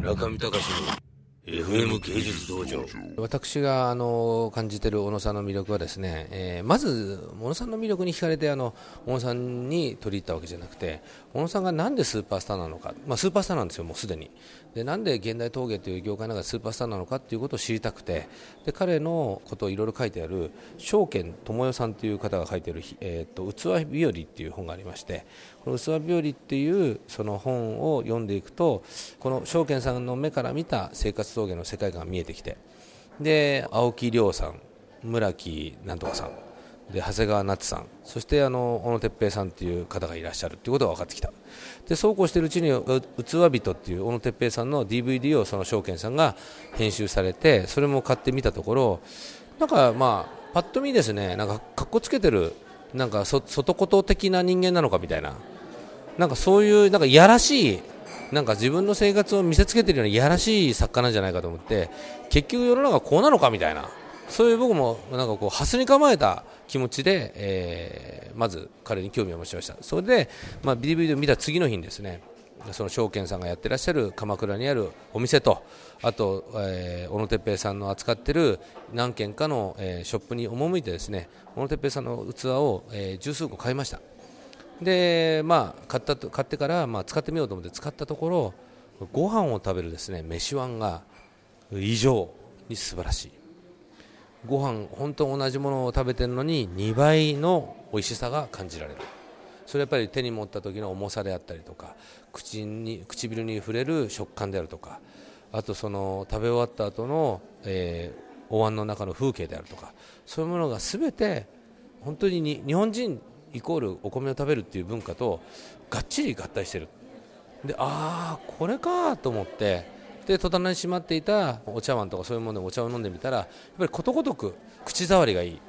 中見隆の FM 芸術道場。私があの感じている小野さんの魅力はですね、えー、まず小野さんの魅力に惹かれてあの小野さんに取り入ったわけじゃなくて小野さんがなんでスーパースターなのか、まあ、スーパースターなんですよ、もうすでに。でなんで現代陶芸という業界の中でスーパースターなのかということを知りたくてで彼のことをいろいろ書いてある証券智代さんという方が書いてある、えーと、器日和っていう本がありましてこの器日和っていうその本を読んでいくとこの証券さんの目から見た生活陶芸の世界観が見えてきて。で青木亮さん村木なんとかさん。で長谷川夏さん。そしてあの小野哲平さんという方がいらっしゃるということが分かってきた。でそうこうしているうちに「う器人」っていう小野哲平さんの DVD をその証券さんが編集されてそれも買ってみたところなんかまあパッと見ですね。なんかかっこつけてるなんか外こと的な人間なのかみたいな。なんかそういうなんかいやらしいなんか自分の生活を見せつけてるようないやらしい作家なんじゃないかと思って結局世の中こうなのかみたいなそういう僕もなんかこうハスに構えた気持ちで、えー、まず彼に興味を持ちました。それで、まあ、DVD を見た次の日にですねその証券さんがやってらっしゃる鎌倉にあるお店とあと、えー、小野哲平さんの扱ってる何軒かの、えー、ショップに赴いてですね小野哲平さんの器を、えー、十数個買いました。で、まあ、買ったと買ってから、まあ、使ってみようと思って使ったところご飯を食べるですね飯碗が異常に素晴らしい。ご飯本当同じものを食べてるのに2倍の美味しさが感じられる。それやっぱり手に持った時の重さであったりとか口に唇に触れる食感であるとかあとその食べ終わった後の、えー、お椀の中の風景であるとかそういうものが全て本当に日本人イコールお米を食べるっていう文化とがっちり合体してる。でああこれかと思ってで戸棚にしまっていたお茶碗とかそういうものでお茶を飲んでみたらやっぱりことごとく口触りがいい。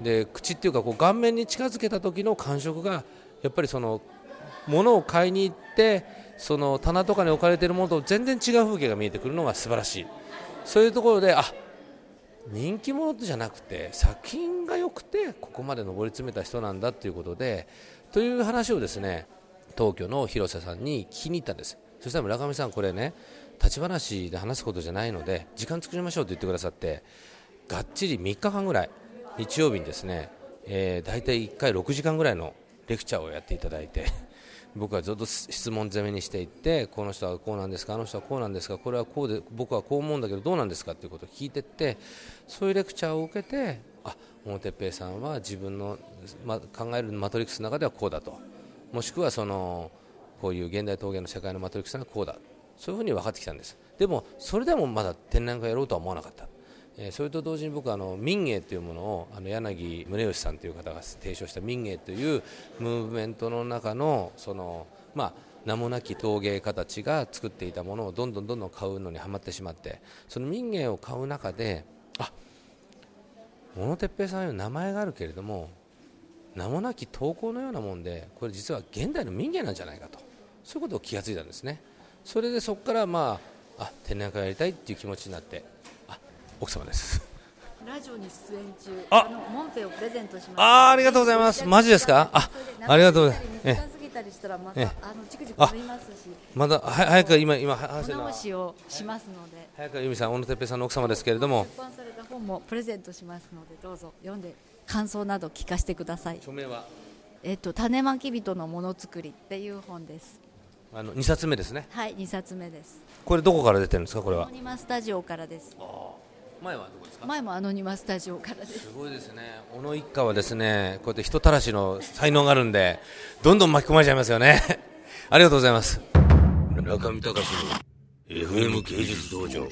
で口っていうかこう顔面に近づけた時の感触がやっぱりその物を買いに行ってその棚とかに置かれているものと全然違う風景が見えてくるのが素晴らしい。そういうところであ人気者じゃなくて作品が良くてここまで上り詰めた人なんだということでという話をですね東京の広瀬さんに聞きに行ったんです。そしたら村上さんこれね立ち話で話すことじゃないので時間作りましょうと言ってくださってがっちり3日間ぐらい日曜日にですね、えー、大体1回6時間ぐらいのレクチャーをやっていただいて僕はずっと質問攻めにしていってこの人はこうなんですかあの人はこうなんですかこれはこうで僕はこう思うんだけどどうなんですかということを聞いていってそういうレクチャーを受けてあ小野哲平さんは自分の、ま、考えるマトリックスの中ではこうだと。もしくはそのこういう現代陶芸の世界のマトリックスはこうだ。そういうふうに分かってきたんです。でもそれでもまだ展覧会やろうとは思わなかった。えそれと同時に僕はあの民芸というものをあの柳宗悦さんという方が提唱した民芸というムーブメントの中のそのまあ名もなき陶芸家たちが作っていたものをどんどんどんどん買うのにはまってしまってその民芸を買う中であ小野哲平さんいう名前があるけれども名もなき投稿のようなもんでこれ実は現代の民芸なんじゃないかと。そういうことを気がついたんですね。それでそこからまああ展覧会やりたいっていう気持ちになって奥様です。ラジオに出演中。あ。のモンペをプレゼントします。あありがとうございます。マジですか？あありがとうございます。たりしたらまたあのチクチク飲みますし。まだは早く今今話直しをしますので。早く由美さん小野哲平さんの奥様ですけれども。出版された本もプレゼントしますのでどうぞ読んで感想など聞かせてください。署名は？えっと種まき人のものづくりっていう本です。あの2冊目ですね。はい2冊目です。これどこから出てるんですか？これは。アノニマスタジオからです前はどこですか？前もアノニマスタジオからです。すごいですね。小野一家はですねこうやって人たらしの才能があるんでどんどん巻き込まれちゃいますよね。ありがとうございます。中見隆の FM 芸術道場